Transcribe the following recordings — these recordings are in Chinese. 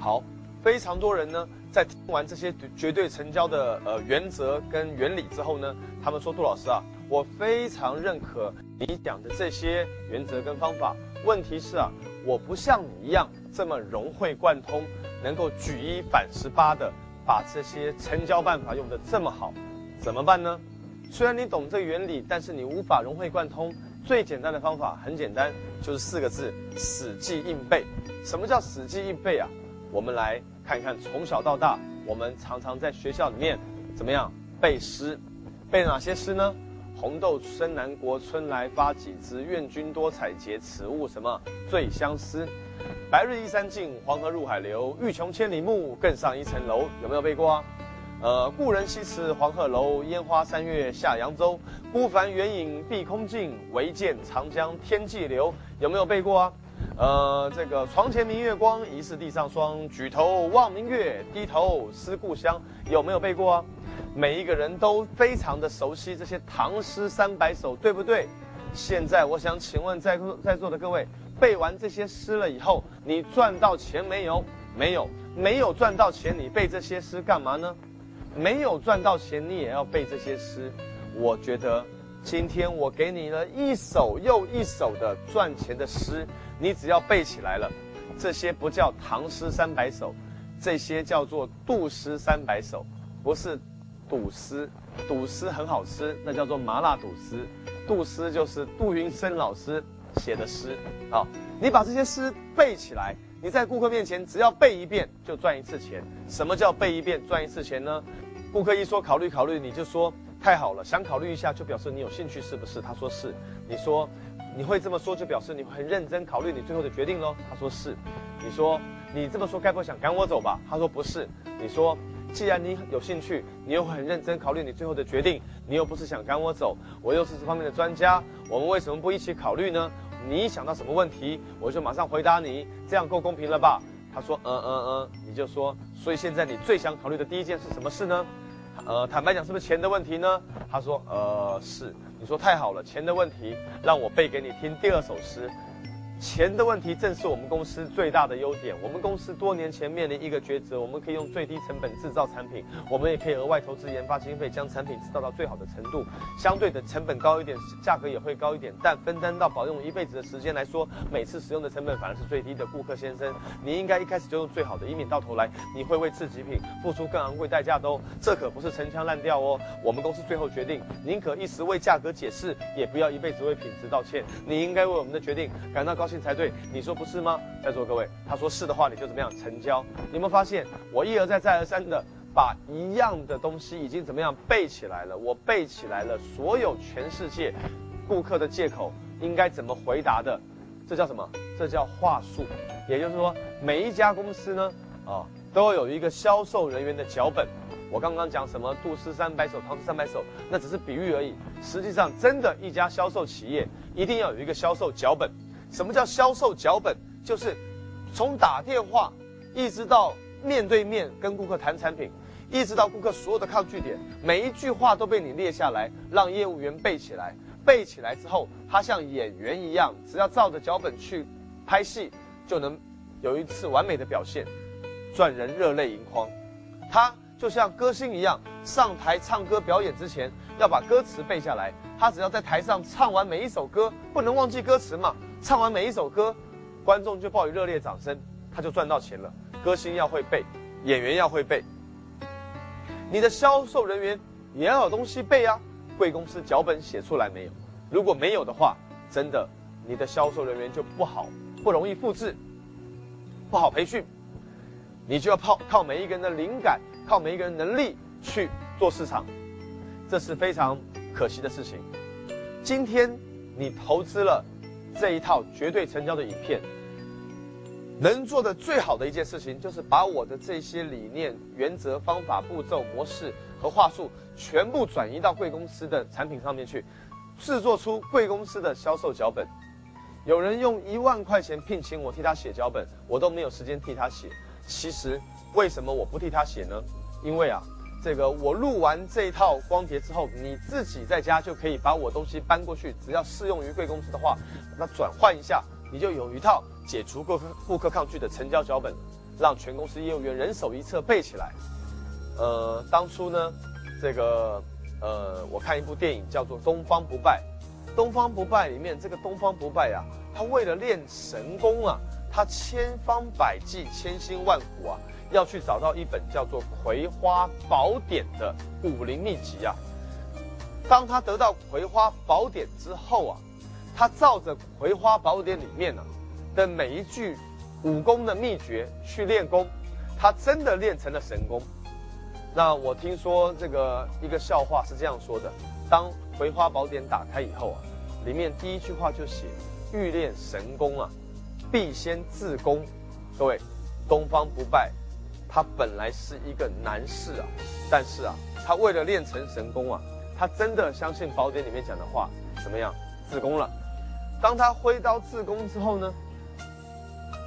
好，非常多人呢，在听完这些绝对成交的呃原则跟原理之后呢，他们说杜老师啊，我非常认可你讲的这些原则跟方法。问题是啊，我不像你一样这么融会贯通，能够举一反十八的把这些成交办法用得这么好，怎么办呢？虽然你懂这个原理，但是你无法融会贯通。最简单的方法很简单，就是四个字：死记硬背。什么叫死记硬背啊？我们来看一看，从小到大，我们常常在学校里面怎么样背诗？背哪些诗呢？红豆生南国，春来发几枝。愿君多采撷，此物什么最相思？白日依山尽，黄河入海流。欲穷千里目，更上一层楼。有没有背过啊？呃，故人西辞黄鹤楼，烟花三月下扬州。孤帆远影碧空尽，唯见长江天际流。有没有背过啊？呃，这个床前明月光，疑是地上霜。举头望明月，低头思故乡。有没有背过啊？每一个人都非常的熟悉这些唐诗三百首，对不对？现在我想请问在座在座的各位，背完这些诗了以后，你赚到钱没有？没有，没有赚到钱，你背这些诗干嘛呢？没有赚到钱，你也要背这些诗。我觉得今天我给你了一首又一首的赚钱的诗，你只要背起来了，这些不叫唐诗三百首，这些叫做杜诗三百首，不是。赌诗，赌诗很好吃，那叫做麻辣赌诗。杜诗就是杜云生老师写的诗。好，你把这些诗背起来，你在顾客面前只要背一遍就赚一次钱。什么叫背一遍赚一次钱呢？顾客一说考虑考虑，你就说太好了，想考虑一下就表示你有兴趣，是不是？他说是。你说你会这么说就表示你会很认真考虑你最后的决定喽。他说是。你说你这么说该不会想赶我走吧？他说不是。你说。既然你有兴趣，你又很认真考虑你最后的决定，你又不是想赶我走，我又是这方面的专家，我们为什么不一起考虑呢？你想到什么问题，我就马上回答你，这样够公平了吧？他说，嗯嗯嗯，你就说，所以现在你最想考虑的第一件是什么事呢？呃，坦白讲，是不是钱的问题呢？他说，呃，是。你说太好了，钱的问题，让我背给你听第二首诗。钱的问题正是我们公司最大的优点。我们公司多年前面临一个抉择：我们可以用最低成本制造产品，我们也可以额外投资研发经费，将产品制造到最好的程度。相对的成本高一点，价格也会高一点，但分担到保用一辈子的时间来说，每次使用的成本反而是最低的。顾客先生，你应该一开始就用最好的，以免到头来你会为次极品付出更昂贵代价的哦。这可不是陈腔滥调哦。我们公司最后决定，宁可一时为价格解释，也不要一辈子为品质道歉。你应该为我们的决定感到高。才对，你说不是吗？在座各位，他说是的话，你就怎么样成交？你有没发现，我一而再再而三的把一样的东西已经怎么样背起来了？我背起来了，所有全世界顾客的借口应该怎么回答的？这叫什么？这叫话术。也就是说，每一家公司呢，啊，都有一个销售人员的脚本。我刚刚讲什么杜诗三百首、唐诗三百首，那只是比喻而已。实际上，真的一家销售企业一定要有一个销售脚本。什么叫销售脚本？就是从打电话一直到面对面跟顾客谈产品，一直到顾客所有的抗拒点，每一句话都被你列下来，让业务员背起来。背起来之后，他像演员一样，只要照着脚本去拍戏，就能有一次完美的表现，赚人热泪盈眶。他就像歌星一样，上台唱歌表演之前要把歌词背下来。他只要在台上唱完每一首歌，不能忘记歌词嘛。唱完每一首歌，观众就报以热烈掌声，他就赚到钱了。歌星要会背，演员要会背，你的销售人员也要有东西背啊。贵公司脚本写出来没有？如果没有的话，真的，你的销售人员就不好，不容易复制，不好培训。你就要靠靠每一个人的灵感，靠每一个人能力去做市场，这是非常可惜的事情。今天你投资了。这一套绝对成交的影片，能做的最好的一件事情，就是把我的这些理念、原则、方法、步骤、模式和话术，全部转移到贵公司的产品上面去，制作出贵公司的销售脚本。有人用一万块钱聘请我替他写脚本，我都没有时间替他写。其实，为什么我不替他写呢？因为啊。这个我录完这一套光碟之后，你自己在家就可以把我东西搬过去，只要适用于贵公司的话，那转换一下，你就有一套解除顾客顾客抗拒的成交脚本。让全公司业务员人手一册背起来。呃，当初呢，这个呃，我看一部电影叫做《东方不败》，《东方不败》里面这个东方不败呀，他为了练神功啊，他千方百计、千辛万苦啊，要去找到一本叫做《葵花宝典》的武林秘籍啊。当他得到《葵花宝典》之后啊，他照着《葵花宝典》里面呢的每一句武功的秘诀去练功，他真的练成了神功。那我听说这个一个笑话是这样说的：当《葵花宝典》打开以后啊，里面第一句话就写“欲练神功啊，必先自宫”。各位，东方不败，他本来是一个男士啊，但是啊，他为了练成神功啊，他真的相信宝典里面讲的话，怎么样？自宫了。当他挥刀自宫之后呢，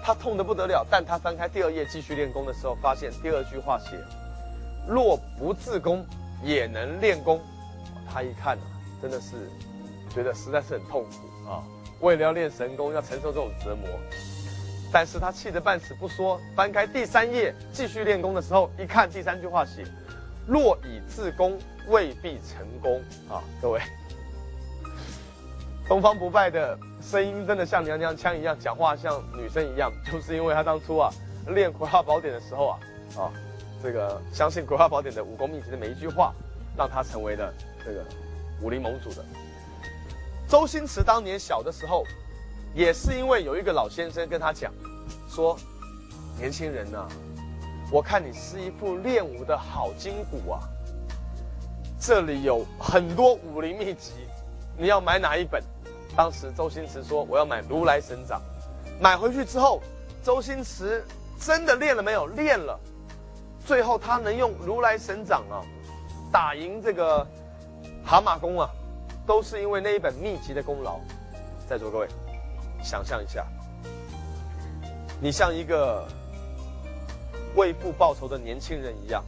他痛得不得了。但他翻开第二页继续练功的时候，发现第二句话写。若不自宫，也能练功。他一看啊，真的是觉得实在是很痛苦啊！为了要练神功，要承受这种折磨。但是他气得半死不说。翻开第三页继续练功的时候，一看第三句话写：若以自宫，未必成功啊！各位，东方不败的声音真的像娘娘腔一样，讲话像女生一样，就是因为他当初啊练葵花宝典的时候啊啊。这个相信《葵花宝典》的武功秘籍的每一句话，让他成为了这个武林盟主的。周星驰当年小的时候，也是因为有一个老先生跟他讲，说：“年轻人呐，我看你是一副练武的好筋骨啊，这里有很多武林秘籍，你要买哪一本？”当时周星驰说：“我要买《如来神掌》。”买回去之后，周星驰真的练了没有？练了。最后他能用如来神掌啊，打赢这个蛤蟆功啊，都是因为那一本秘籍的功劳。在座各位，想象一下，你像一个为父报仇的年轻人一样，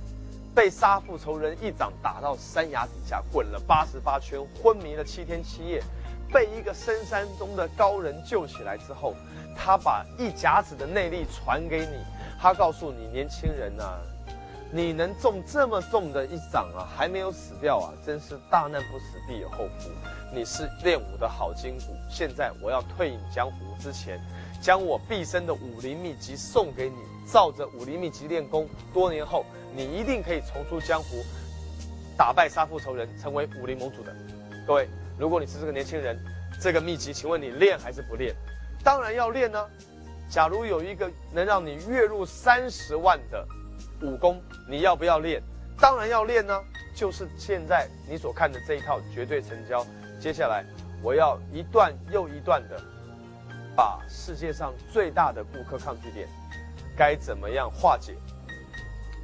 被杀父仇人一掌打到山崖底下滚了八十八圈，昏迷了七天七夜，被一个深山中的高人救起来之后，他把一甲子的内力传给你，他告诉你，年轻人呐。你能中这么重的一掌啊，还没有死掉啊，真是大难不死必有后福。你是练武的好筋骨，现在我要退隐江湖之前，将我毕生的武林秘籍送给你，照着武林秘籍练功，多年后你一定可以重出江湖，打败杀父仇人，成为武林盟主的。各位，如果你是这个年轻人，这个秘籍，请问你练还是不练？当然要练呢。假如有一个能让你月入三十万的。武功你要不要练？当然要练呢。就是现在你所看的这一套绝对成交。接下来我要一段又一段的把世界上最大的顾客抗拒点该怎么样化解、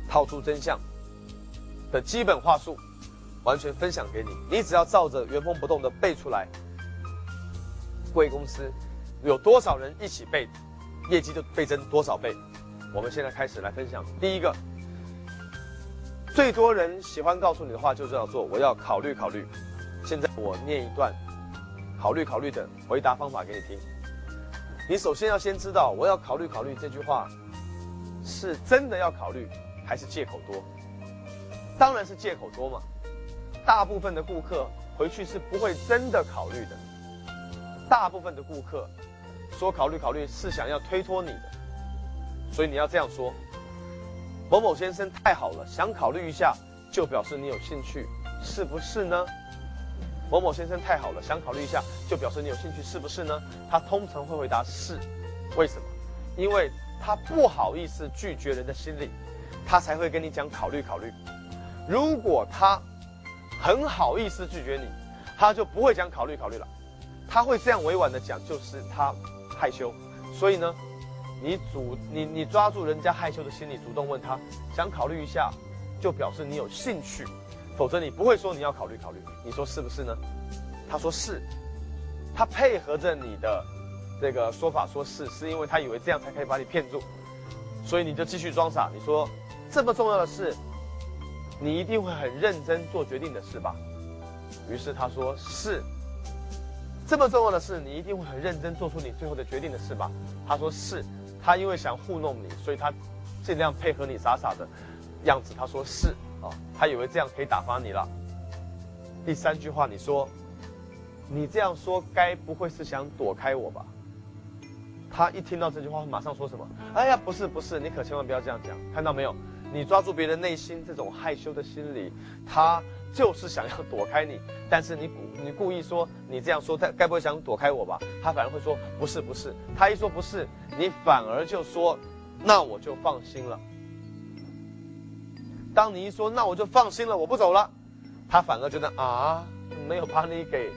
套出真相的基本话术，完全分享给你。你只要照着原封不动的背出来，贵公司有多少人一起背，业绩就倍增多少倍。我们现在开始来分享第一个，最多人喜欢告诉你的话就这样做，我要考虑考虑。现在我念一段考虑考虑的回答方法给你听。你首先要先知道我要考虑考虑这句话是真的要考虑还是借口多？当然是借口多嘛。大部分的顾客回去是不会真的考虑的。大部分的顾客说考虑考虑是想要推脱你的。所以你要这样说，某某先生太好了，想考虑一下，就表示你有兴趣，是不是呢？某某先生太好了，想考虑一下，就表示你有兴趣，是不是呢？他通常会回答是，为什么？因为他不好意思拒绝人的心理，他才会跟你讲考虑考虑。如果他很好意思拒绝你，他就不会讲考虑考虑了，他会这样委婉的讲，就是他害羞。所以呢？你主你你抓住人家害羞的心理，主动问他想考虑一下，就表示你有兴趣，否则你不会说你要考虑考虑。你说是不是呢？他说是，他配合着你的这个说法说是，是因为他以为这样才可以把你骗住，所以你就继续装傻。你说这么重要的事，你一定会很认真做决定的是吧？于是他说是，这么重要的事，你一定会很认真做出你最后的决定的是吧？他说是。他因为想糊弄你，所以他尽量配合你傻傻的样子。他说是啊，他以为这样可以打发你了。第三句话，你说，你这样说，该不会是想躲开我吧？他一听到这句话，马上说什么？哎呀，不是不是，你可千万不要这样讲。看到没有？你抓住别人内心这种害羞的心理，他就是想要躲开你。但是你你故意说你这样说，他该不会想躲开我吧？他反而会说不是不是。他一说不是，你反而就说，那我就放心了。当你一说那我就放心了，我不走了，他反而觉得啊，没有把你给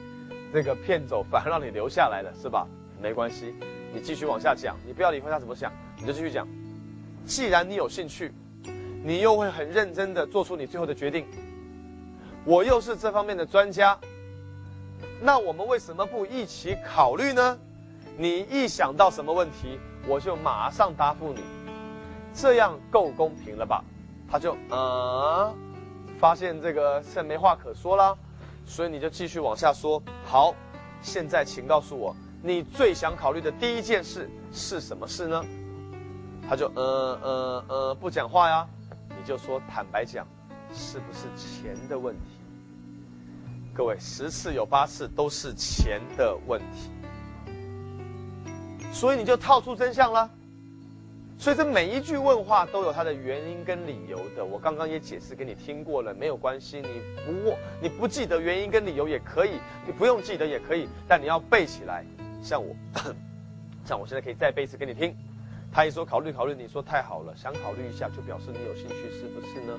这个骗走，反而让你留下来了，是吧？没关系。你继续往下讲，你不要理会他怎么想，你就继续讲。既然你有兴趣，你又会很认真的做出你最后的决定，我又是这方面的专家，那我们为什么不一起考虑呢？你一想到什么问题，我就马上答复你，这样够公平了吧？他就啊，发现这个现在没话可说了，所以你就继续往下说。好，现在请告诉我。你最想考虑的第一件事是什么事呢？他就呃呃呃不讲话呀，你就说坦白讲，是不是钱的问题？各位十次有八次都是钱的问题，所以你就套出真相了。所以这每一句问话都有它的原因跟理由的。我刚刚也解释给你听过了，没有关系，你不你不记得原因跟理由也可以，你不用记得也可以，但你要背起来。像我，像我现在可以再背一次给你听。他一说考虑考虑，你说太好了，想考虑一下就表示你有兴趣，是不是呢？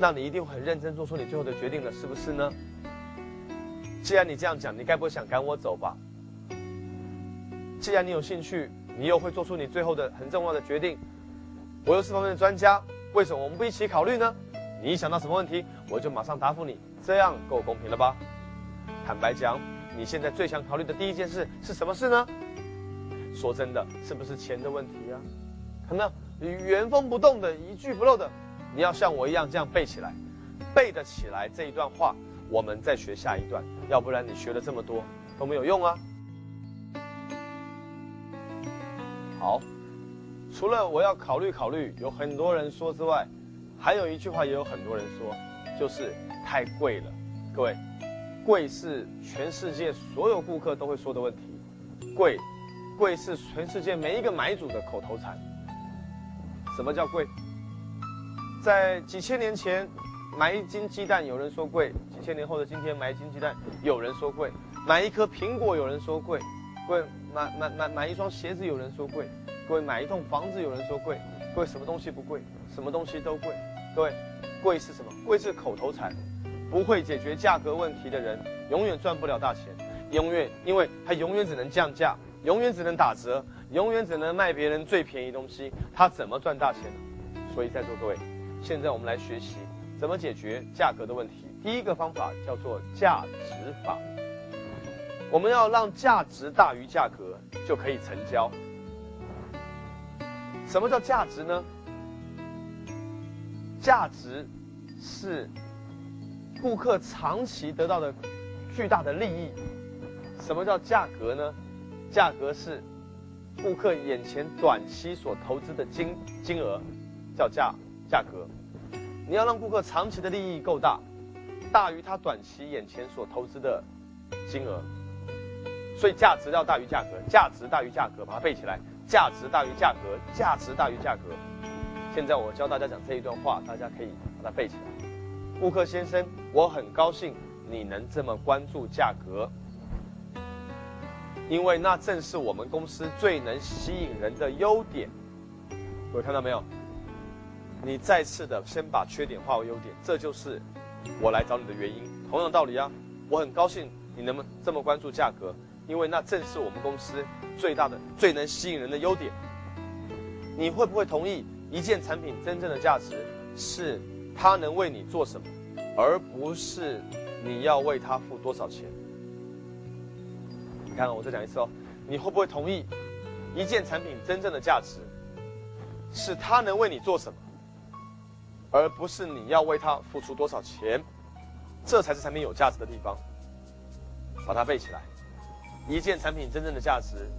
那你一定很认真做出你最后的决定了，是不是呢？既然你这样讲，你该不会想赶我走吧？既然你有兴趣，你又会做出你最后的很重要的决定，我又是方面的专家，为什么我们不一起考虑呢？你一想到什么问题，我就马上答复你，这样够公平了吧？坦白讲。你现在最想考虑的第一件事是什么事呢？说真的，是不是钱的问题啊？看到原封不动的一句不漏的，你要像我一样这样背起来，背得起来这一段话，我们再学下一段，要不然你学了这么多都没有用啊。好，除了我要考虑考虑，有很多人说之外，还有一句话也有很多人说，就是太贵了，各位。贵是全世界所有顾客都会说的问题，贵，贵是全世界每一个买主的口头禅。什么叫贵？在几千年前买一斤鸡蛋，有人说贵；几千年后的今天买一斤鸡蛋，有人说贵；买一颗苹果，有人说贵；贵买买买买一双鞋子，有人说贵；各位买一栋房子，有人说贵；各位什么东西不贵？什么东西都贵。各位，贵是什么？贵是口头禅。不会解决价格问题的人，永远赚不了大钱，永远，因为他永远只能降价，永远只能打折，永远只能卖别人最便宜东西，他怎么赚大钱呢？所以在座各位，现在我们来学习怎么解决价格的问题。第一个方法叫做价值法，我们要让价值大于价格，就可以成交。什么叫价值呢？价值是。顾客长期得到的巨大的利益，什么叫价格呢？价格是顾客眼前短期所投资的金金额，叫价价格。你要让顾客长期的利益够大，大于他短期眼前所投资的金额，所以价值要大于价格，价值大于价格，把它背起来。价值大于价格，价值大于价格。现在我教大家讲这一段话，大家可以把它背起来。顾客先生，我很高兴你能这么关注价格，因为那正是我们公司最能吸引人的优点。各位看到没有？你再次的先把缺点化为优点，这就是我来找你的原因。同样的道理啊，我很高兴你能这么关注价格，因为那正是我们公司最大的、最能吸引人的优点。你会不会同意，一件产品真正的价值是？他能为你做什么，而不是你要为他付多少钱？你看，我再讲一次哦，你会不会同意，一件产品真正的价值，是他能为你做什么，而不是你要为他付出多少钱？这才是产品有价值的地方。把它背起来。一件产品真正的价值，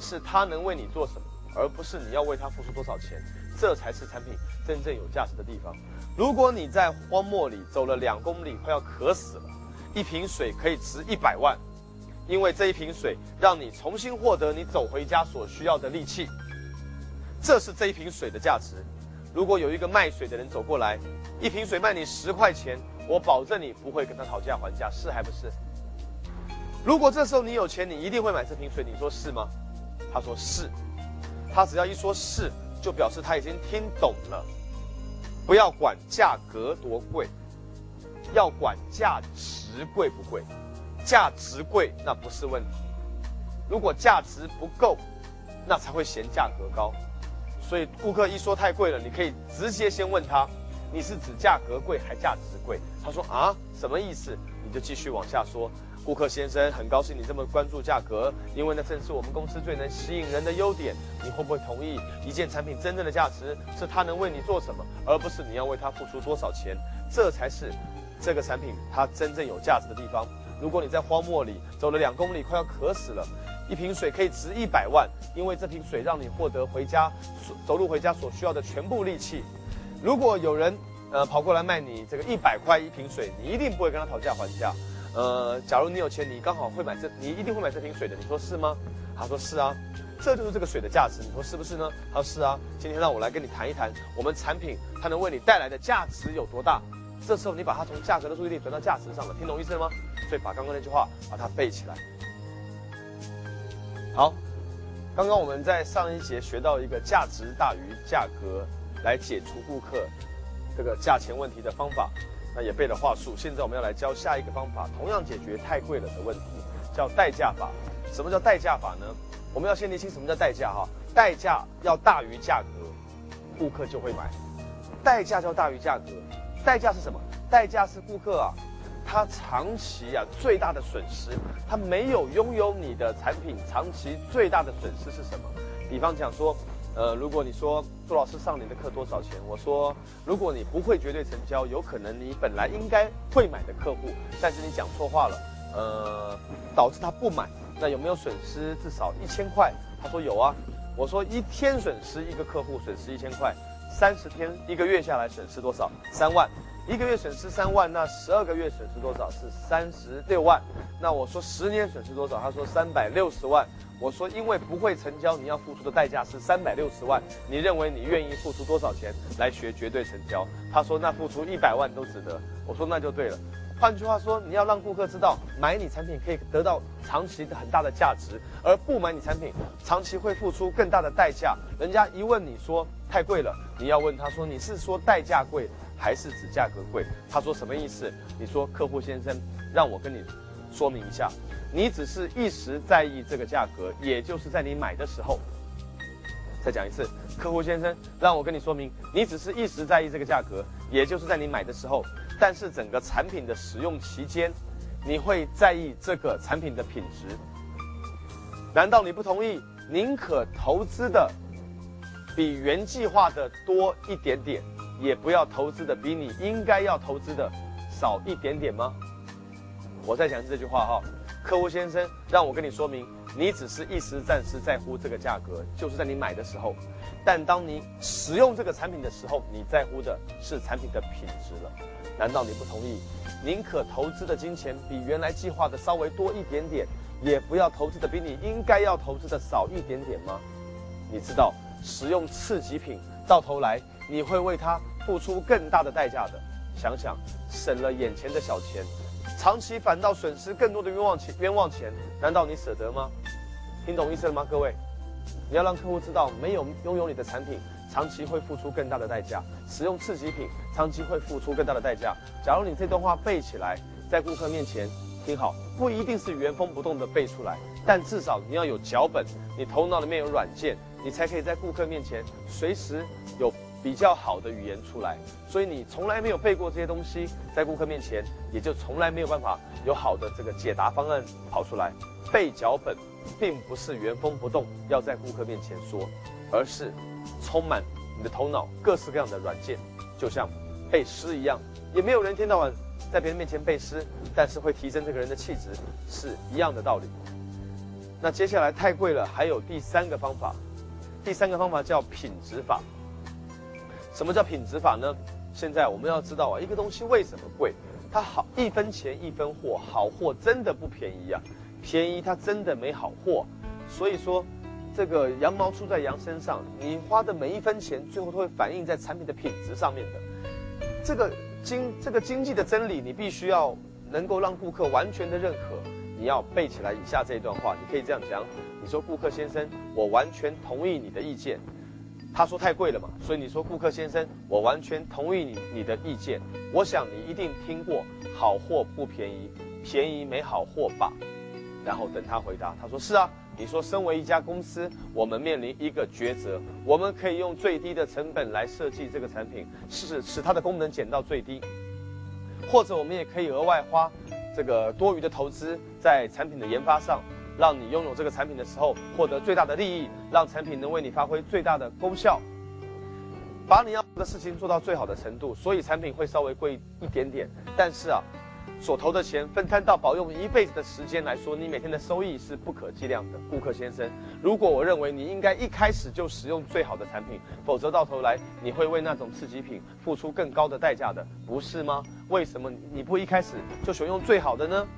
是它能为你做什么，而不是你要为它付出多少钱。这才是产品真正有价值的地方。如果你在荒漠里走了两公里，快要渴死了，一瓶水可以值一百万，因为这一瓶水让你重新获得你走回家所需要的力气。这是这一瓶水的价值。如果有一个卖水的人走过来，一瓶水卖你十块钱，我保证你不会跟他讨价还价，是还不是？如果这时候你有钱，你一定会买这瓶水，你说是吗？他说是。他只要一说是。就表示他已经听懂了，不要管价格多贵，要管价值贵不贵。价值贵那不是问题，如果价值不够，那才会嫌价格高。所以顾客一说太贵了，你可以直接先问他，你是指价格贵还价值贵？他说啊，什么意思？你就继续往下说。顾客先生，很高兴你这么关注价格，因为那正是我们公司最能吸引人的优点。你会不会同意，一件产品真正的价值是它能为你做什么，而不是你要为它付出多少钱？这才是这个产品它真正有价值的地方。如果你在荒漠里走了两公里，快要渴死了，一瓶水可以值一百万，因为这瓶水让你获得回家走路回家所需要的全部力气。如果有人呃跑过来卖你这个一百块一瓶水，你一定不会跟他讨价还价。呃，假如你有钱，你刚好会买这，你一定会买这瓶水的。你说是吗？他说是啊，这就是这个水的价值。你说是不是呢？他说是啊。今天让我来跟你谈一谈，我们产品它能为你带来的价值有多大。这时候你把它从价格的注意力转到价值上了，听懂意思了吗？所以把刚刚那句话把它背起来。好，刚刚我们在上一节学到一个价值大于价格来解除顾客这个价钱问题的方法。那也背了话术，现在我们要来教下一个方法，同样解决太贵了的问题，叫代价法。什么叫代价法呢？我们要先厘清什么叫代价哈，代价要大于价格，顾客就会买。代价要大于价格，代价是什么？代价是顾客啊，他长期啊最大的损失，他没有拥有你的产品，长期最大的损失是什么？比方讲说。呃，如果你说朱老师上你的课多少钱？我说，如果你不会绝对成交，有可能你本来应该会买的客户，但是你讲错话了，呃，导致他不买，那有没有损失至少一千块？他说有啊。我说一天损失一个客户损失一千块，三十天一个月下来损失多少？三万。一个月损失三万，那十二个月损失多少？是三十六万。那我说十年损失多少？他说三百六十万。我说因为不会成交，你要付出的代价是三百六十万。你认为你愿意付出多少钱来学绝对成交？他说那付出一百万都值得。我说那就对了。换句话说，你要让顾客知道买你产品可以得到长期的很大的价值，而不买你产品长期会付出更大的代价。人家一问你说太贵了，你要问他说你是说代价贵？还是指价格贵？他说什么意思？你说客户先生，让我跟你说明一下，你只是一时在意这个价格，也就是在你买的时候。再讲一次，客户先生，让我跟你说明，你只是一时在意这个价格，也就是在你买的时候。但是整个产品的使用期间，你会在意这个产品的品质。难道你不同意？宁可投资的比原计划的多一点点。也不要投资的比你应该要投资的少一点点吗？我再讲这句话哈，客户先生，让我跟你说明，你只是一时暂时在乎这个价格，就是在你买的时候，但当你使用这个产品的时候，你在乎的是产品的品质了。难道你不同意？宁可投资的金钱比原来计划的稍微多一点点，也不要投资的比你应该要投资的少一点点吗？你知道，使用次级品到头来。你会为他付出更大的代价的。想想，省了眼前的小钱，长期反倒损失更多的冤枉钱。冤枉钱，难道你舍得吗？听懂意思了吗，各位？你要让客户知道，没有拥有你的产品，长期会付出更大的代价。使用次级品，长期会付出更大的代价。假如你这段话背起来，在顾客面前听好，不一定是原封不动的背出来，但至少你要有脚本，你头脑里面有软件，你才可以在顾客面前随时有。比较好的语言出来，所以你从来没有背过这些东西，在顾客面前也就从来没有办法有好的这个解答方案跑出来。背脚本，并不是原封不动要在顾客面前说，而是充满你的头脑各式各样的软件，就像背诗一样，也没有人天到晚在别人面前背诗，但是会提升这个人的气质，是一样的道理。那接下来太贵了，还有第三个方法。第三个方法叫品质法。什么叫品质法呢？现在我们要知道啊，一个东西为什么贵？它好一分钱一分货，好货真的不便宜啊，便宜它真的没好货。所以说，这个羊毛出在羊身上，你花的每一分钱，最后都会反映在产品的品质上面的。这个经这个经济的真理，你必须要能够让顾客完全的认可。你要背起来以下这一段话，你可以这样讲：你说顾客先生，我完全同意你的意见。他说太贵了嘛，所以你说顾客先生，我完全同意你你的意见。我想你一定听过好货不便宜，便宜没好货吧？然后等他回答，他说是啊。你说身为一家公司，我们面临一个抉择，我们可以用最低的成本来设计这个产品，使使它的功能减到最低，或者我们也可以额外花这个多余的投资在产品的研发上。让你拥有这个产品的时候获得最大的利益，让产品能为你发挥最大的功效，把你要的事情做到最好的程度，所以产品会稍微贵一点点。但是啊，所投的钱分摊到保用一辈子的时间来说，你每天的收益是不可计量的。顾客先生，如果我认为你应该一开始就使用最好的产品，否则到头来你会为那种次级品付出更高的代价的，不是吗？为什么你不一开始就选用最好的呢？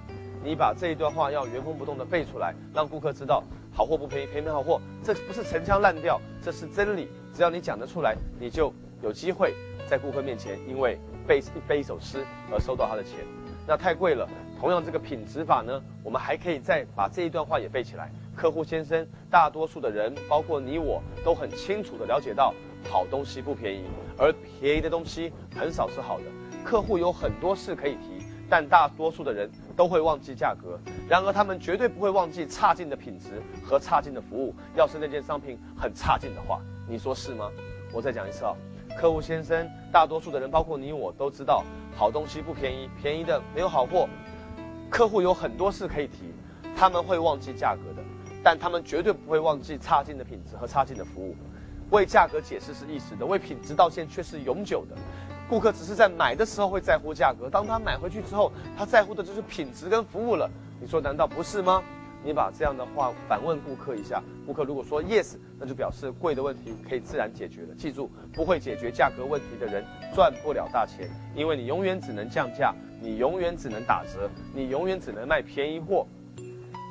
你把这一段话要原封不动的背出来，让顾客知道好货不便宜，便宜没好货，这不是陈腔滥调，这是真理。只要你讲得出来，你就有机会在顾客面前因为背背一首诗而收到他的钱。那太贵了。同样，这个品质法呢，我们还可以再把这一段话也背起来。客户先生，大多数的人，包括你我，都很清楚的了解到，好东西不便宜，而便宜的东西很少是好的。客户有很多事可以提，但大多数的人。都会忘记价格，然而他们绝对不会忘记差劲的品质和差劲的服务。要是那件商品很差劲的话，你说是吗？我再讲一次啊，客户先生，大多数的人，包括你我，都知道好东西不便宜，便宜的没有好货。客户有很多事可以提，他们会忘记价格的，但他们绝对不会忘记差劲的品质和差劲的服务。为价格解释是一时的，为品质道歉却是永久的。顾客只是在买的时候会在乎价格，当他买回去之后，他在乎的就是品质跟服务了。你说难道不是吗？你把这样的话反问顾客一下，顾客如果说 yes，那就表示贵的问题可以自然解决了。记住，不会解决价格问题的人赚不了大钱，因为你永远只能降价，你永远只能打折，你永远只能卖便宜货。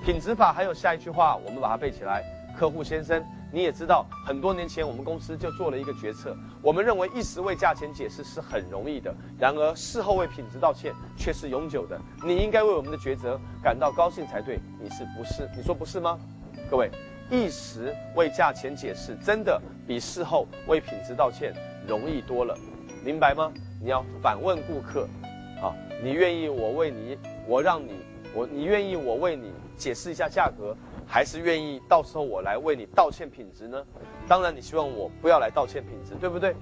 品质法还有下一句话，我们把它背起来，客户先生。你也知道，很多年前我们公司就做了一个决策。我们认为一时为价钱解释是很容易的，然而事后为品质道歉却是永久的。你应该为我们的抉择感到高兴才对，你是不是？你说不是吗？各位，一时为价钱解释真的比事后为品质道歉容易多了，明白吗？你要反问顾客，啊，你愿意我为你，我让你，我你愿意我为你解释一下价格？还是愿意到时候我来为你道歉品质呢？当然，你希望我不要来道歉品质，对不对？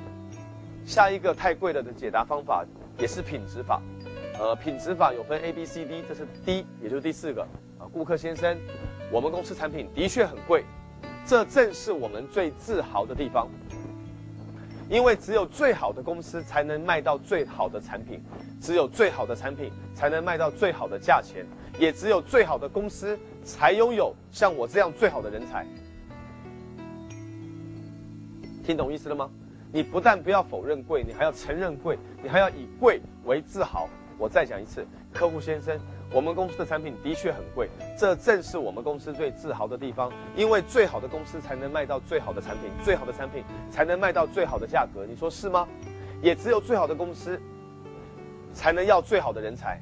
下一个太贵了的解答方法也是品质法，呃，品质法有分 A、B、C、D，这是 D，也就是第四个啊。顾客先生，我们公司产品的确很贵，这正是我们最自豪的地方。因为只有最好的公司才能卖到最好的产品，只有最好的产品才能卖到最好的价钱，也只有最好的公司才拥有像我这样最好的人才。听懂意思了吗？你不但不要否认贵，你还要承认贵，你还要以贵为自豪。我再讲一次，客户先生。我们公司的产品的确很贵，这正是我们公司最自豪的地方。因为最好的公司才能卖到最好的产品，最好的产品才能卖到最好的价格。你说是吗？也只有最好的公司，才能要最好的人才。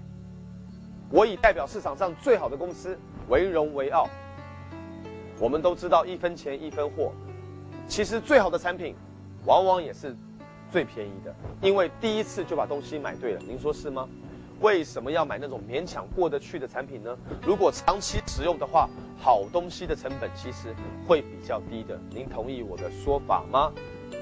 我以代表市场上最好的公司为荣为傲。我们都知道一分钱一分货，其实最好的产品，往往也是最便宜的，因为第一次就把东西买对了。您说是吗？为什么要买那种勉强过得去的产品呢？如果长期使用的话，好东西的成本其实会比较低的。您同意我的说法吗？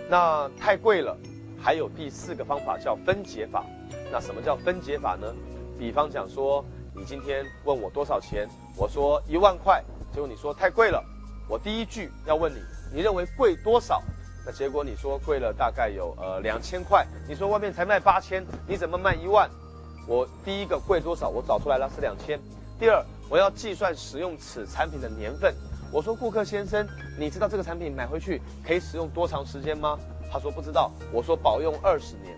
那太贵了。还有第四个方法叫分解法。那什么叫分解法呢？比方讲说，你今天问我多少钱，我说一万块，结果你说太贵了。我第一句要问你，你认为贵多少？那结果你说贵了大概有呃两千块，你说外面才卖八千，你怎么卖一万？我第一个贵多少？我找出来了是两千。第二，我要计算使用此产品的年份，我说顾客先生，你知道这个产品买回去可以使用多长时间吗？他说不知道。我说保用二十年。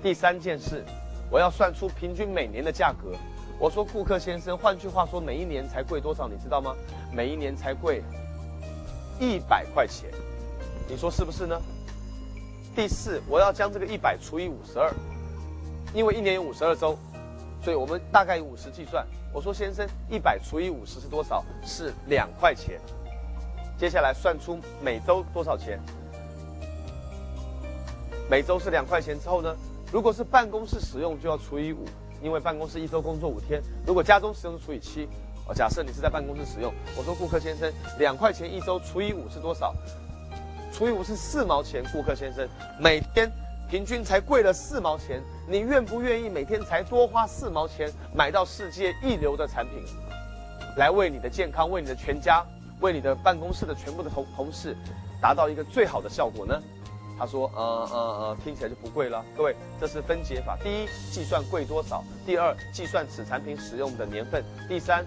第三件事，我要算出平均每年的价格。我说顾客先生，换句话说，每一年才贵多少？你知道吗？每一年才贵一百块钱。你说是不是呢？第四，我要将这个一百除以五十二，因为一年有五十二周，所以我们大概以五十计算。我说先生，一百除以五十是多少？是两块钱。接下来算出每周多少钱？每周是两块钱之后呢？如果是办公室使用，就要除以五，因为办公室一周工作五天。如果家中使用，除以七。哦，假设你是在办公室使用，我说顾客先生，两块钱一周除以五是多少？除以五是四毛钱。顾客先生，每天平均才贵了四毛钱，你愿不愿意每天才多花四毛钱买到世界一流的产品，来为你的健康、为你的全家、为你的办公室的全部的同同事，达到一个最好的效果呢？他说，呃呃呃，听起来就不贵了。各位，这是分解法：第一，计算贵多少；第二，计算此产品使用的年份；第三，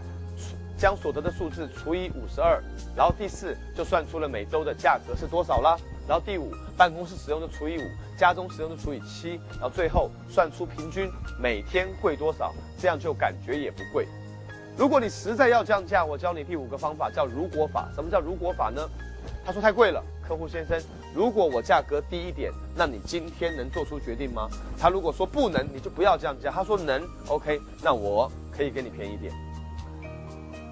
将所得的数字除以五十二；然后第四，就算出了每周的价格是多少啦。然后第五，办公室使用的除以五，家中使用的除以七；然后最后算出平均每天贵多少，这样就感觉也不贵。如果你实在要降价，我教你第五个方法，叫如果法。什么叫如果法呢？他说太贵了，客户先生。如果我价格低一点，那你今天能做出决定吗？他如果说不能，你就不要降价。他说能，OK，那我可以给你便宜点。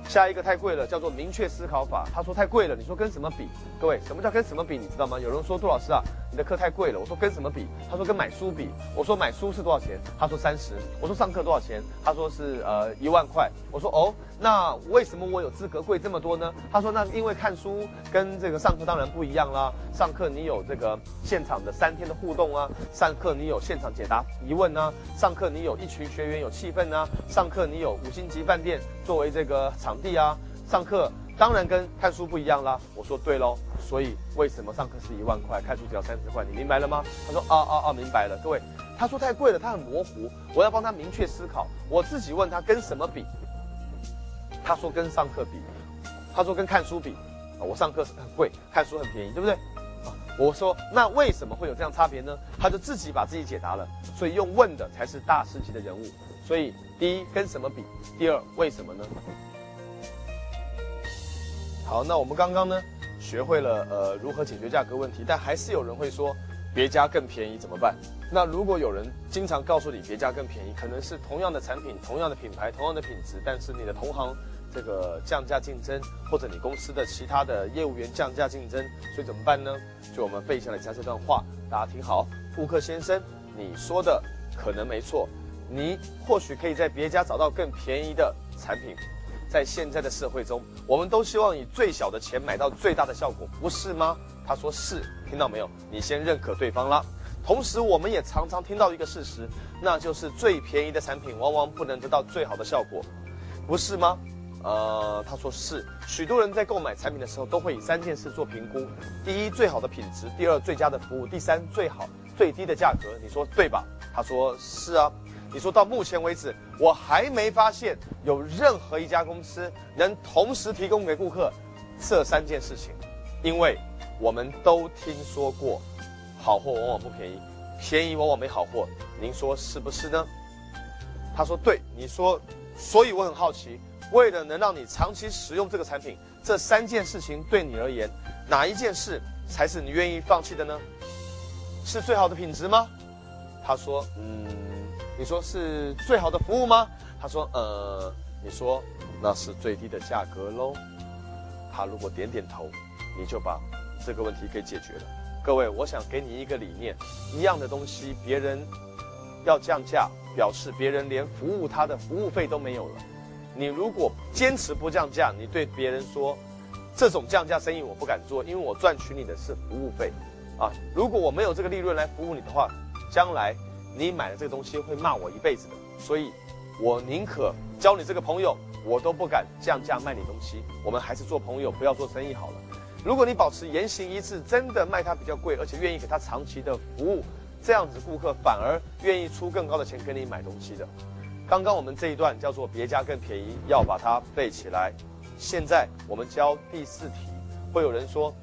下一个太贵了，叫做明确思考法。他说太贵了，你说跟什么比？各位，什么叫跟什么比？你知道吗？有人说杜老师啊，你的课太贵了。我说跟什么比？他说跟买书比。我说买书是多少钱？他说三十。我说上课多少钱？他说是呃一万块。我说哦，那为什么我有资格贵这么多呢？他说那因为看书跟这个上课当然不一样啦。上课你有这个现场的三天的互动啊，上课你有现场解答疑问啊，上课你有一群学员有气氛啊，上课你有五星级饭店作为这个场地啊，上课当然跟看书不一样啦。我说对喽，所以为什么上课是一万块，看书只要三十块？你明白了吗？他说啊啊啊，明白了。各位，他说太贵了，他很模糊，我要帮他明确思考。我自己问他跟什么比？他说跟上课比，他说跟看书比，啊，我上课很贵，看书很便宜，对不对？啊，我说那为什么会有这样差别呢？他就自己把自己解答了。所以用问的才是大师级的人物。所以第一跟什么比？第二为什么呢？好，那我们刚刚呢学会了呃如何解决价格问题，但还是有人会说别家更便宜怎么办？那如果有人经常告诉你别家更便宜，可能是同样的产品、同样的品牌、同样的品质，但是你的同行这个降价竞争，或者你公司的其他的业务员降价竞争，所以怎么办呢？就我们背下来下这段话，大家听好，顾客先生，你说的可能没错，你或许可以在别家找到更便宜的产品。在现在的社会中，我们都希望以最小的钱买到最大的效果，不是吗？他说是，听到没有？你先认可对方了。同时，我们也常常听到一个事实，那就是最便宜的产品往往不能得到最好的效果，不是吗？呃，他说是。许多人在购买产品的时候，都会以三件事做评估：第一，最好的品质；第二，最佳的服务；第三，最好最低的价格。你说对吧？他说是啊。你说到目前为止，我还没发现有任何一家公司能同时提供给顾客这三件事情，因为我们都听说过，好货往往不便宜，便宜往往没好货。您说是不是呢？他说对。你说，所以我很好奇，为了能让你长期使用这个产品，这三件事情对你而言，哪一件事才是你愿意放弃的呢？是最好的品质吗？他说，嗯。你说是最好的服务吗？他说，呃，你说那是最低的价格喽。他如果点点头，你就把这个问题给解决了。各位，我想给你一个理念：一样的东西，别人要降价，表示别人连服务他的服务费都没有了。你如果坚持不降价，你对别人说，这种降价生意我不敢做，因为我赚取你的是服务费。啊，如果我没有这个利润来服务你的话，将来。你买了这个东西会骂我一辈子的，所以，我宁可交你这个朋友，我都不敢降价卖你东西。我们还是做朋友，不要做生意好了。如果你保持言行一致，真的卖他比较贵，而且愿意给他长期的服务，这样子顾客反而愿意出更高的钱跟你买东西的。刚刚我们这一段叫做别家更便宜，要把它背起来。现在我们教第四题，会有人说，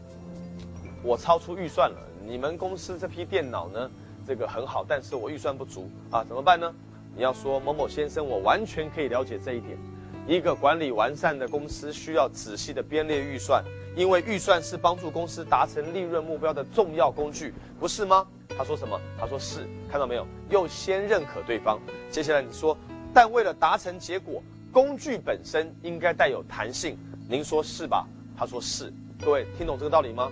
我超出预算了。你们公司这批电脑呢，这个很好，但是我预算不足啊，怎么办呢？你要说某某先生，我完全可以了解这一点。一个管理完善的公司需要仔细的编列预算，因为预算是帮助公司达成利润目标的重要工具，不是吗？他说什么？他说是，看到没有？又先认可对方。接下来你说，但为了达成结果。工具本身应该带有弹性，您说是吧？他说是。各位听懂这个道理吗？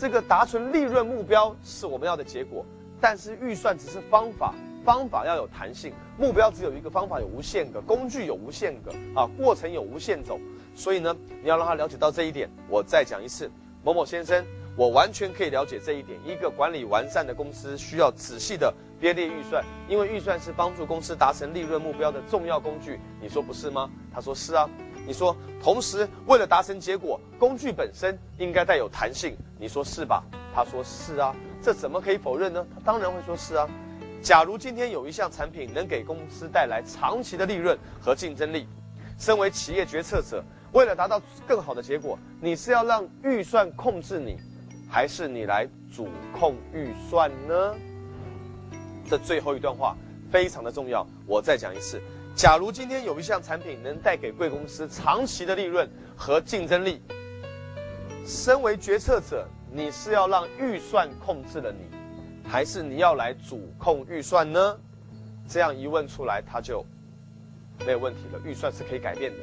这个达成利润目标是我们要的结果，但是预算只是方法，方法要有弹性。目标只有一个，方法有无限个，工具有无限个啊，过程有无限种。所以呢，你要让他了解到这一点。我再讲一次，某某先生，我完全可以了解这一点。一个管理完善的公司需要仔细的。编列预算，因为预算是帮助公司达成利润目标的重要工具。你说不是吗？他说是啊。你说，同时为了达成结果，工具本身应该带有弹性。你说是吧？他说是啊。这怎么可以否认呢？他当然会说是啊。假如今天有一项产品能给公司带来长期的利润和竞争力，身为企业决策者，为了达到更好的结果，你是要让预算控制你，还是你来主控预算呢？这最后一段话非常的重要，我再讲一次：假如今天有一项产品能带给贵公司长期的利润和竞争力，身为决策者，你是要让预算控制了你，还是你要来主控预算呢？这样一问出来，他就没有问题了。预算是可以改变的。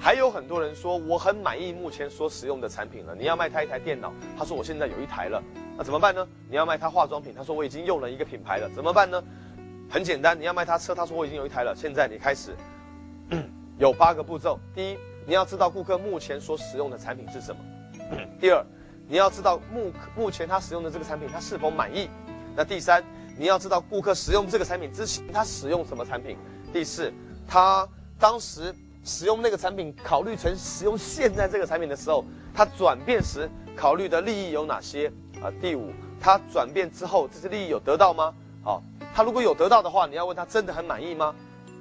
还有很多人说我很满意目前所使用的产品了，你要卖他一台电脑，他说我现在有一台了。那怎么办呢？你要卖他化妆品，他说我已经用了一个品牌了，怎么办呢？很简单，你要卖他车，他说我已经有一台了。现在你开始，有八个步骤。第一，你要知道顾客目前所使用的产品是什么。第二，你要知道目目前他使用的这个产品他是否满意。那第三，你要知道顾客使用这个产品之前他使用什么产品。第四，他当时使用那个产品考虑成使用现在这个产品的时候，他转变时考虑的利益有哪些？啊，第五，他转变之后，这些利益有得到吗？好，他如果有得到的话，你要问他真的很满意吗？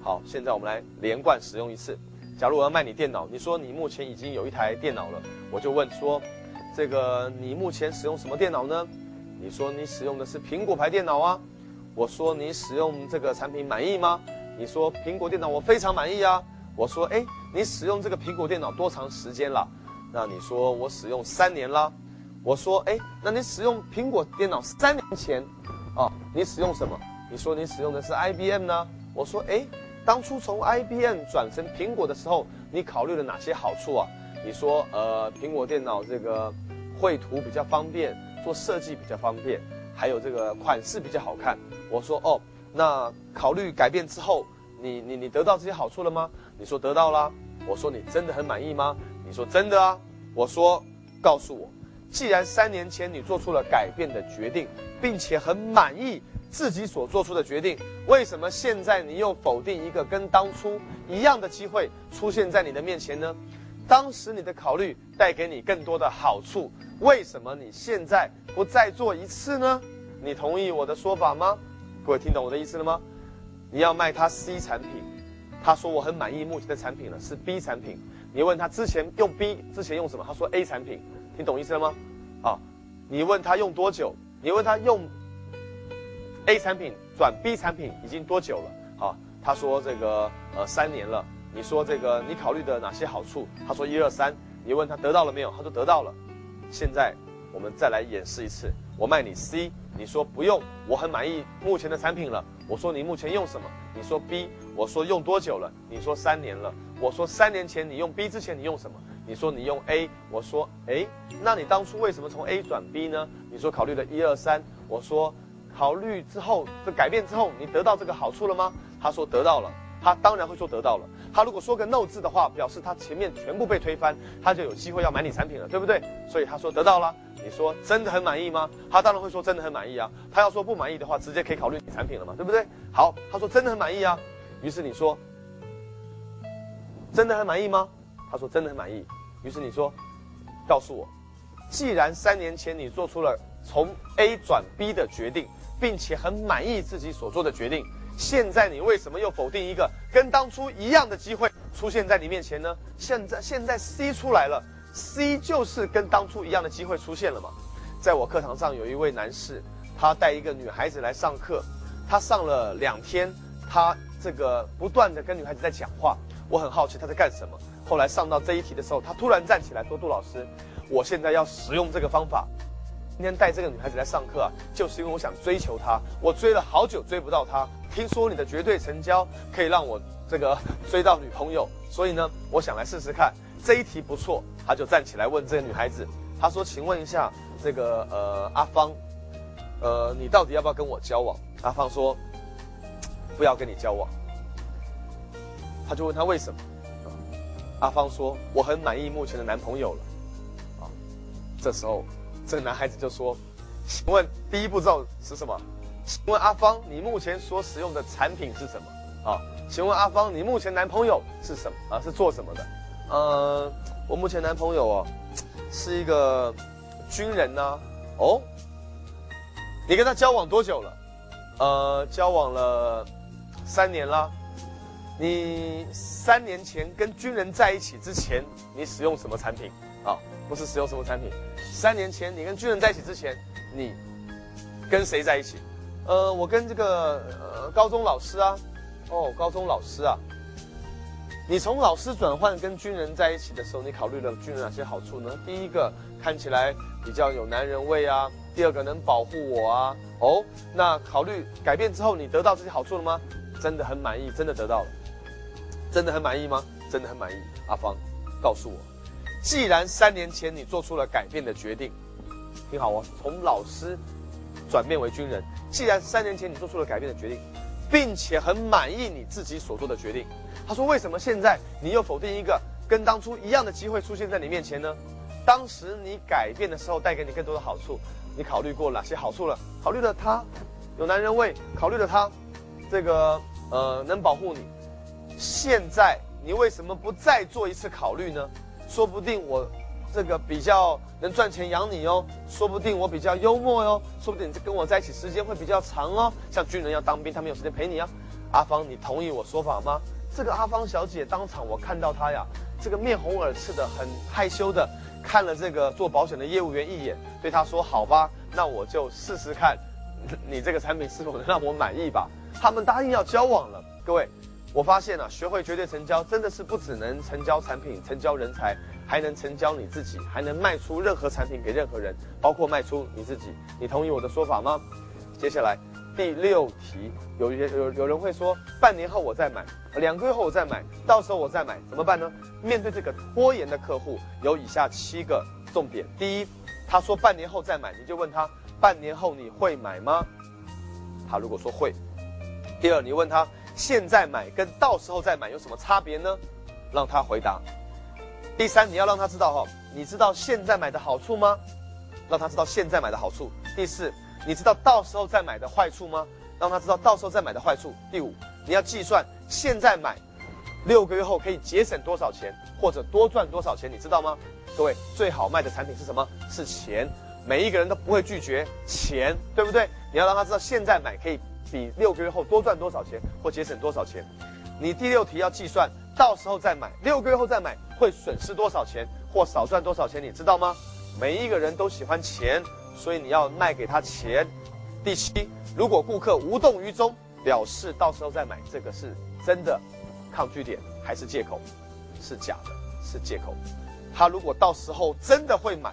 好，现在我们来连贯使用一次。假如我要卖你电脑，你说你目前已经有一台电脑了，我就问说，这个你目前使用什么电脑呢？你说你使用的是苹果牌电脑啊。我说你使用这个产品满意吗？你说苹果电脑我非常满意啊。我说哎，你使用这个苹果电脑多长时间了？那你说我使用三年了。我说，哎，那你使用苹果电脑三年前，啊，你使用什么？你说你使用的是 IBM 呢？我说，哎，当初从 IBM 转成苹果的时候，你考虑了哪些好处啊？你说，呃，苹果电脑这个绘图比较方便，做设计比较方便，还有这个款式比较好看。我说，哦，那考虑改变之后，你你你得到这些好处了吗？你说得到了。我说你真的很满意吗？你说真的啊。我说，告诉我。既然三年前你做出了改变的决定，并且很满意自己所做出的决定，为什么现在你又否定一个跟当初一样的机会出现在你的面前呢？当时你的考虑带给你更多的好处，为什么你现在不再做一次呢？你同意我的说法吗？各位听懂我的意思了吗？你要卖他 C 产品，他说我很满意目前的产品了，是 B 产品。你问他之前用 B 之前用什么？他说 A 产品。听懂意思了吗？啊，你问他用多久？你问他用 A 产品转 B 产品已经多久了？好，他说这个呃三年了。你说这个你考虑的哪些好处？他说一二三。你问他得到了没有？他说得到了。现在我们再来演示一次。我卖你 C，你说不用，我很满意目前的产品了。我说你目前用什么？你说 B，我说用多久了？你说三年了。我说三年前你用 B 之前你用什么？你说你用 A，我说哎，那你当初为什么从 A 转 B 呢？你说考虑了一二三，我说考虑之后这改变之后，你得到这个好处了吗？他说得到了，他当然会说得到了。他如果说个 no 字的话，表示他前面全部被推翻，他就有机会要买你产品了，对不对？所以他说得到了。你说真的很满意吗？他当然会说真的很满意啊。他要说不满意的话，直接可以考虑你产品了嘛，对不对？好，他说真的很满意啊。于是你说真的很满意吗？他说真的很满意，于是你说，告诉我，既然三年前你做出了从 A 转 B 的决定，并且很满意自己所做的决定，现在你为什么又否定一个跟当初一样的机会出现在你面前呢？现在现在 C 出来了，C 就是跟当初一样的机会出现了嘛。在我课堂上有一位男士，他带一个女孩子来上课，他上了两天，他这个不断的跟女孩子在讲话，我很好奇他在干什么。后来上到这一题的时候，他突然站起来说：“杜老师，我现在要使用这个方法。今天带这个女孩子来上课啊，就是因为我想追求她。我追了好久追不到她，听说你的绝对成交可以让我这个 追到女朋友，所以呢，我想来试试看。这一题不错，他就站起来问这个女孩子，他说：请问一下，这个呃阿芳，呃你到底要不要跟我交往？阿芳说：不要跟你交往。他就问他为什么？阿芳说：“我很满意目前的男朋友了。”啊，这时候，这个男孩子就说：“请问第一步骤是什么？请问阿芳，你目前所使用的产品是什么？啊，请问阿芳，你目前男朋友是什么？啊，是做什么的？呃，我目前男朋友哦，是一个军人呢。哦，你跟他交往多久了？呃，交往了三年了。”你三年前跟军人在一起之前，你使用什么产品？不是使用什么产品。三年前你跟军人在一起之前，你跟谁在一起？呃，我跟这个呃高中老师啊。哦，高中老师啊。你从老师转换跟军人在一起的时候，你考虑了军人哪些好处呢？第一个，看起来比较有男人味啊。第二个，能保护我啊。哦，那考虑改变之后，你得到这些好处了吗？真的很满意，真的得到了。真的很满意吗？真的很满意。阿芳，告诉我，既然三年前你做出了改变的决定，听好哦，从老师转变为军人。既然三年前你做出了改变的决定，并且很满意你自己所做的决定，他说：“为什么现在你又否定一个跟当初一样的机会出现在你面前呢？当时你改变的时候带给你更多的好处，你考虑过哪些好处了？考虑了他有男人味，考虑了他这个呃能保护你。”现在你为什么不再做一次考虑呢？说不定我这个比较能赚钱养你哦，说不定我比较幽默哟，说不定你跟我在一起时间会比较长哦。像军人要当兵，他们有时间陪你啊。阿芳，你同意我说法吗？这个阿芳小姐当场我看到她呀，这个面红耳赤的，很害羞的看了这个做保险的业务员一眼，对他说：“好吧，那我就试试看，你这个产品是否能让我满意吧。”他们答应要交往了，各位。我发现啊，学会绝对成交真的是不只能成交产品、成交人才，还能成交你自己，还能卖出任何产品给任何人，包括卖出你自己。你同意我的说法吗？接下来第六题，有一些有有人会说，半年后我再买，两个月后我再买，到时候我再买怎么办呢？面对这个拖延的客户，有以下七个重点。第一，他说半年后再买，你就问他，半年后你会买吗？他如果说会，第二，你问他。现在买跟到时候再买有什么差别呢？让他回答。第三，你要让他知道哈，你知道现在买的好处吗？让他知道现在买的好处。第四，你知道到时候再买的坏处吗？让他知道到时候再买的坏处。第五，你要计算现在买，六个月后可以节省多少钱或者多赚多少钱，你知道吗？各位，最好卖的产品是什么？是钱。每一个人都不会拒绝钱，对不对？你要让他知道现在买可以。比六个月后多赚多少钱或节省多少钱？你第六题要计算，到时候再买，六个月后再买会损失多少钱或少赚多少钱？你知道吗？每一个人都喜欢钱，所以你要卖给他钱。第七，如果顾客无动于衷，表示到时候再买，这个是真的抗拒点还是借口？是假的，是借口。他如果到时候真的会买。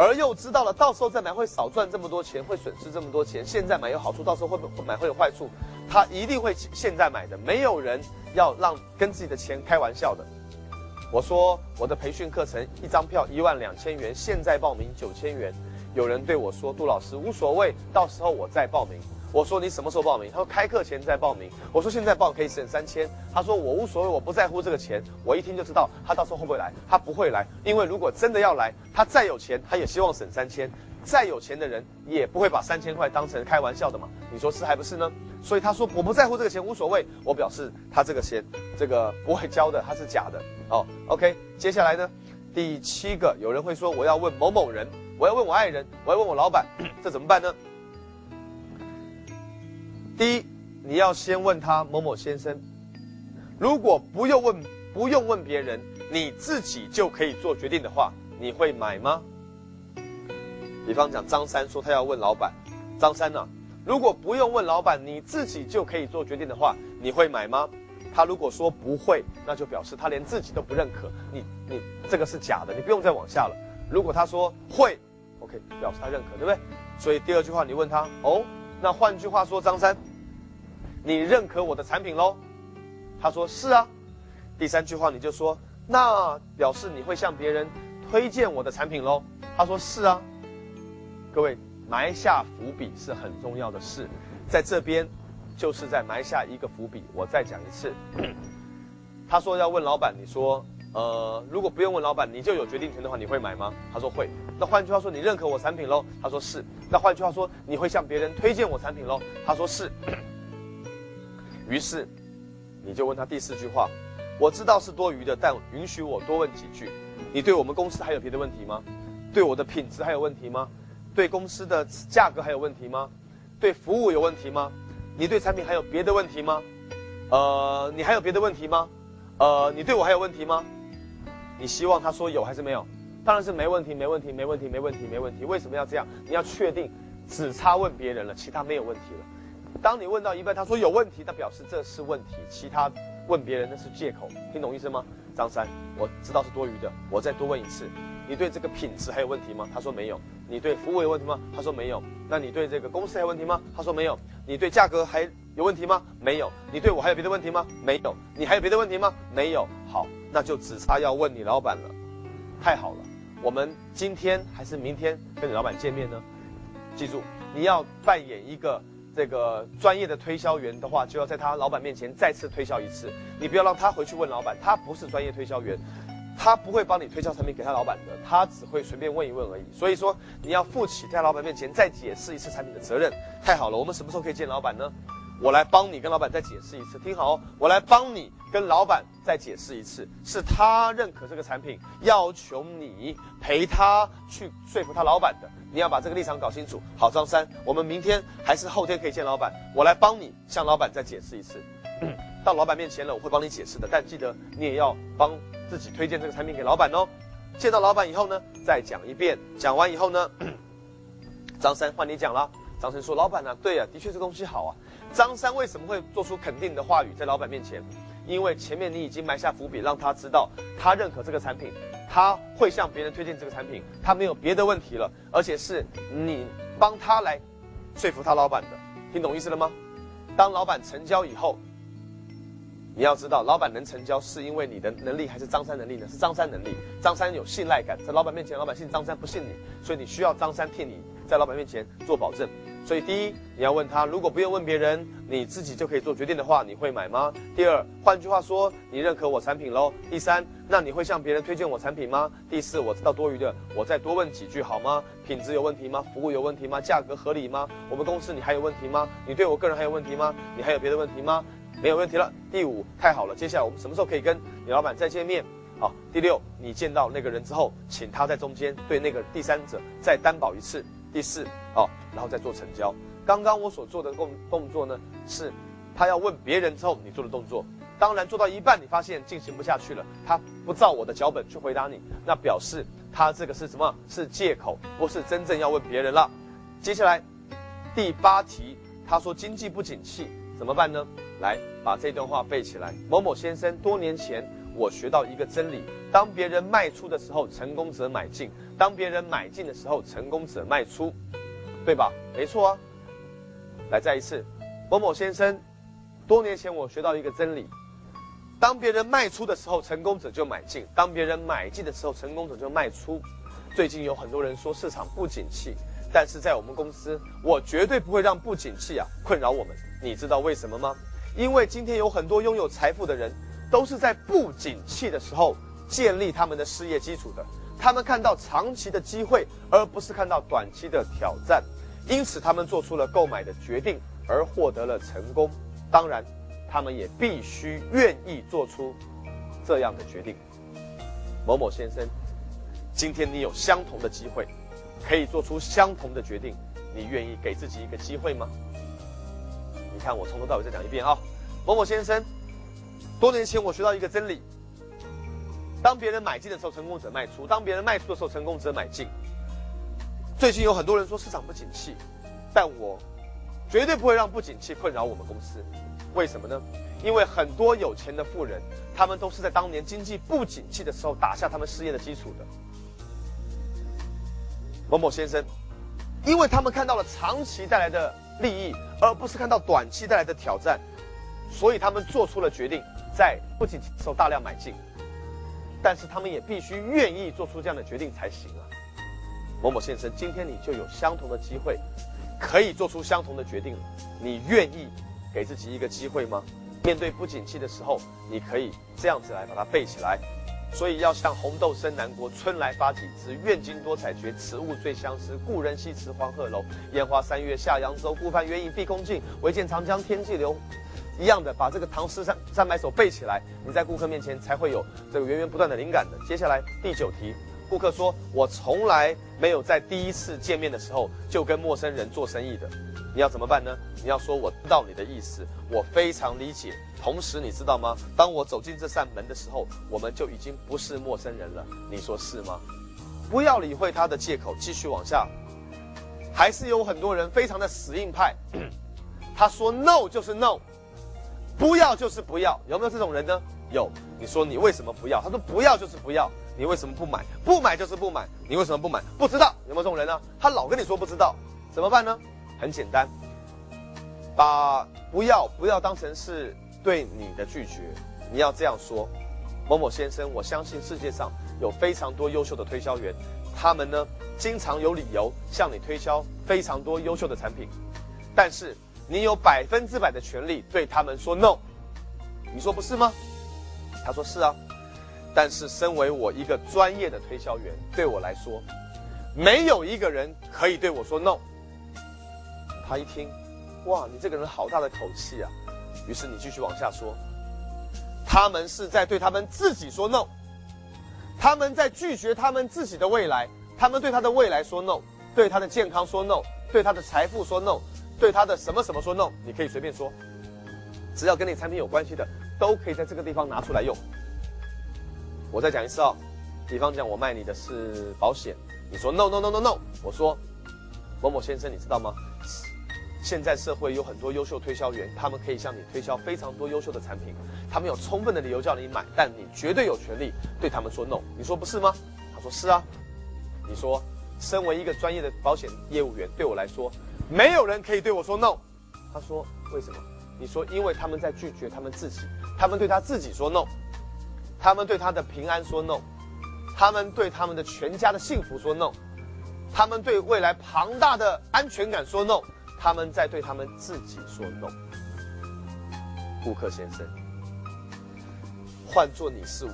而又知道了，到时候再买会少赚这么多钱，会损失这么多钱。现在买有好处，到时候会不买会有坏处，他一定会现在买的。没有人要让跟自己的钱开玩笑的。我说我的培训课程一张票一万两千元，现在报名九千元。有人对我说：“杜老师无所谓，到时候我再报名。”我说你什么时候报名？他说开课前再报名。我说现在报可以省三千。他说我无所谓，我不在乎这个钱。我一听就知道他到时候会不会来。他不会来，因为如果真的要来，他再有钱，他也希望省三千。再有钱的人也不会把三千块当成开玩笑的嘛。你说是还不是呢？所以他说我不在乎这个钱，无所谓。我表示他这个钱，这个不会交的，他是假的。哦，OK。接下来呢，第七个，有人会说我要问某某人，我要问我爱人，我要问我老板，这怎么办呢？第一，你要先问他某某先生，如果不用问不用问别人，你自己就可以做决定的话，你会买吗？比方讲，张三说他要问老板，张三呢，如果不用问老板，你自己就可以做决定的话，你会买吗？他如果说不会，那就表示他连自己都不认可你，你这个是假的，你不用再往下了。如果他说会，OK，表示他认可，对不对？所以第二句话你问他，哦，那换句话说，张三，你认可我的产品喽？他说是啊。第三句话你就说，那表示你会向别人推荐我的产品喽？他说是啊。各位埋下伏笔是很重要的事，在这边。就是在埋下一个伏笔。我再讲一次，他说要问老板，你说，呃，如果不用问老板，你就有决定权的话，你会买吗？他说会。那换句话说，你认可我产品喽？他说是。那换句话说，你会向别人推荐我产品喽？他说是。于是，你就问他第四句话，我知道是多余的，但允许我多问几句。你对我们公司还有别的问题吗？对我的品质还有问题吗？对公司的价格还有问题吗？对服务有问题吗？你对产品还有别的问题吗？呃，你还有别的问题吗？呃，你对我还有问题吗？你希望他说有还是没有？当然是没问题，没问题，没问题，没问题，没问题。为什么要这样？你要确定只差问别人了，其他没有问题了。当你问到一半，他说有问题，那表示这是问题，其他问别人那是借口。听懂意思吗？张三，我知道是多余的，我再多问一次。你对这个品质还有问题吗？他说没有。你对服务有问题吗？他说没有。那你对这个公司还有问题吗？他说没有。你对价格还有问题吗？没有。你对我还有别的问题吗？没有。你还有别的问题吗？没有。好，那就只差要问你老板了。太好了，我们今天还是明天跟你老板见面呢？记住，你要扮演一个这个专业的推销员的话，就要在他老板面前再次推销一次。你不要让他回去问老板，他不是专业推销员。他不会帮你推销产品给他老板的，他只会随便问一问而已。所以说，你要负起在老板面前再解释一次产品的责任。太好了，我们什么时候可以见老板呢？我来帮你跟老板再解释一次，听好哦，我来帮你跟老板再解释一次，是他认可这个产品，要求你陪他去说服他老板的。你要把这个立场搞清楚。好，张三，我们明天还是后天可以见老板，我来帮你向老板再解释一次。到老板面前了，我会帮你解释的，但记得你也要帮。自己推荐这个产品给老板哦，见到老板以后呢，再讲一遍。讲完以后呢，张三换你讲了。张三说：“老板呢？对呀，的确这东西好啊。”张三为什么会做出肯定的话语在老板面前？因为前面你已经埋下伏笔，让他知道他认可这个产品，他会向别人推荐这个产品，他没有别的问题了，而且是你帮他来说服他老板的。听懂意思了吗？当老板成交以后。你要知道，老板能成交是因为你的能力，还是张三能力呢？是张三能力。张三有信赖感，在老板面前，老板信张三，不信你，所以你需要张三替你在老板面前做保证。所以第一，你要问他，如果不用问别人，你自己就可以做决定的话，你会买吗？第二，换句话说，你认可我产品喽？第三，那你会向别人推荐我产品吗？第四，我知道多余的，我再多问几句好吗？品质有问题吗？服务有问题吗？价格合理吗？我们公司你还有问题吗？你对我个人还有问题吗？你还有别的问题吗？没有问题了。第五，太好了。接下来我们什么时候可以跟你老板再见面？好，第六，你见到那个人之后，请他在中间对那个第三者再担保一次。第四，哦，然后再做成交。刚刚我所做的动动作呢，是他要问别人之后你做的动作。当然做到一半，你发现进行不下去了，他不照我的脚本去回答你，那表示他这个是什么？是借口，不是真正要问别人了。接下来第八题，他说经济不景气。怎么办呢？来把这段话背起来。某某先生，多年前我学到一个真理：当别人卖出的时候，成功者买进；当别人买进的时候，成功者卖出，对吧？没错啊。来再一次，某某先生，多年前我学到一个真理：当别人卖出的时候，成功者就买进；当别人买进的时候，成功者就卖出。最近有很多人说市场不景气。但是在我们公司，我绝对不会让不景气啊困扰我们。你知道为什么吗？因为今天有很多拥有财富的人，都是在不景气的时候建立他们的事业基础的。他们看到长期的机会，而不是看到短期的挑战，因此他们做出了购买的决定，而获得了成功。当然，他们也必须愿意做出这样的决定。某某先生，今天你有相同的机会。可以做出相同的决定，你愿意给自己一个机会吗？你看，我从头到尾再讲一遍啊，某某先生，多年前我学到一个真理：当别人买进的时候，成功者卖出；当别人卖出的时候，成功者买进。最近有很多人说市场不景气，但我绝对不会让不景气困扰我们公司。为什么呢？因为很多有钱的富人，他们都是在当年经济不景气的时候打下他们事业的基础的。某某先生，因为他们看到了长期带来的利益，而不是看到短期带来的挑战，所以他们做出了决定，在不景气的时候大量买进。但是他们也必须愿意做出这样的决定才行啊。某某先生，今天你就有相同的机会，可以做出相同的决定了。你愿意给自己一个机会吗？面对不景气的时候，你可以这样子来把它背起来。所以要像红豆生南国，春来发几枝，愿君多采撷，此物最相思。故人西辞黄鹤楼，烟花三月下扬州。顾盼远影碧空尽，唯见长江天际流。一样的，把这个唐诗三三百首背起来，你在顾客面前才会有这个源源不断的灵感的。接下来第九题。顾客说：“我从来没有在第一次见面的时候就跟陌生人做生意的，你要怎么办呢？你要说我知道你的意思，我非常理解。同时，你知道吗？当我走进这扇门的时候，我们就已经不是陌生人了。你说是吗？不要理会他的借口，继续往下。还是有很多人非常的死硬派，他说 no 就是 no，不要就是不要。有没有这种人呢？有。你说你为什么不要？他说不要就是不要。”你为什么不买？不买就是不买。你为什么不买？不知道有没有这种人呢？他老跟你说不知道，怎么办呢？很简单，把不要不要当成是对你的拒绝。你要这样说：某某先生，我相信世界上有非常多优秀的推销员，他们呢经常有理由向你推销非常多优秀的产品，但是你有百分之百的权利对他们说 no。你说不是吗？他说是啊。但是，身为我一个专业的推销员，对我来说，没有一个人可以对我说 no。他一听，哇，你这个人好大的口气啊！于是你继续往下说，他们是在对他们自己说 no，他们在拒绝他们自己的未来，他们对他的未来说 no，对他的健康说 no，对他的财富说 no，对他的什么什么说 no。你可以随便说，只要跟你产品有关系的，都可以在这个地方拿出来用。我再讲一次哦，比方讲，我卖你的是保险，你说 no no no no no，我说某某先生，你知道吗？现在社会有很多优秀推销员，他们可以向你推销非常多优秀的产品，他们有充分的理由叫你买，但你绝对有权利对他们说 no。你说不是吗？他说是啊。你说，身为一个专业的保险业务员，对我来说，没有人可以对我说 no。他说为什么？你说因为他们在拒绝他们自己，他们对他自己说 no。他们对他的平安说 no，他们对他们的全家的幸福说 no，他们对未来庞大的安全感说 no，他们在对他们自己说 no。顾客先生，换做你是我，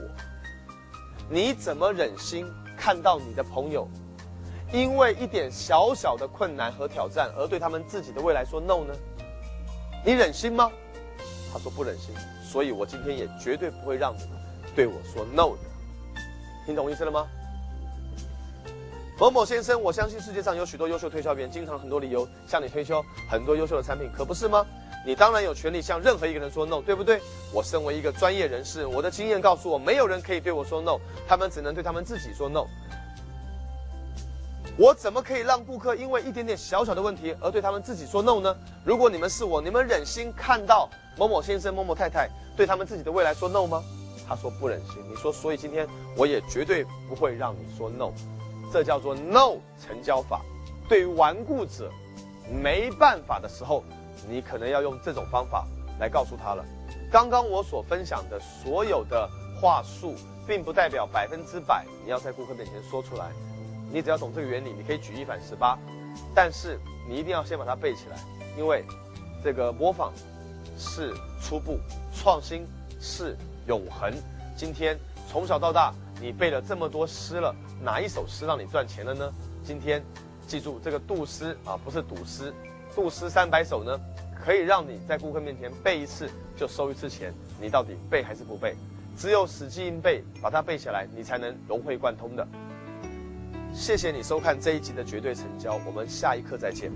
你怎么忍心看到你的朋友因为一点小小的困难和挑战而对他们自己的未来说 no 呢？你忍心吗？他说不忍心，所以我今天也绝对不会让你。对我说 no 的，听懂意思了吗？某某先生，我相信世界上有许多优秀推销员，经常很多理由向你推销很多优秀的产品，可不是吗？你当然有权利向任何一个人说 no，对不对？我身为一个专业人士，我的经验告诉我，没有人可以对我说 no，他们只能对他们自己说 no。我怎么可以让顾客因为一点点小小的问题而对他们自己说 no 呢？如果你们是我，你们忍心看到某某先生、某某太太对他们自己的未来说 no 吗？他说不忍心，你说，所以今天我也绝对不会让你说 no，这叫做 no 成交法。对于顽固者，没办法的时候，你可能要用这种方法来告诉他了。刚刚我所分享的所有的话术，并不代表百分之百你要在顾客面前说出来。你只要懂这个原理，你可以举一反十八，但是你一定要先把它背起来，因为这个模仿是初步，创新是。永恒。今天从小到大，你背了这么多诗了，哪一首诗让你赚钱了呢？今天记住这个杜诗啊，不是赌诗。杜诗三百首呢，可以让你在顾客面前背一次就收一次钱。你到底背还是不背？只有死记硬背，把它背下来，你才能融会贯通的。谢谢你收看这一集的绝对成交，我们下一课再见。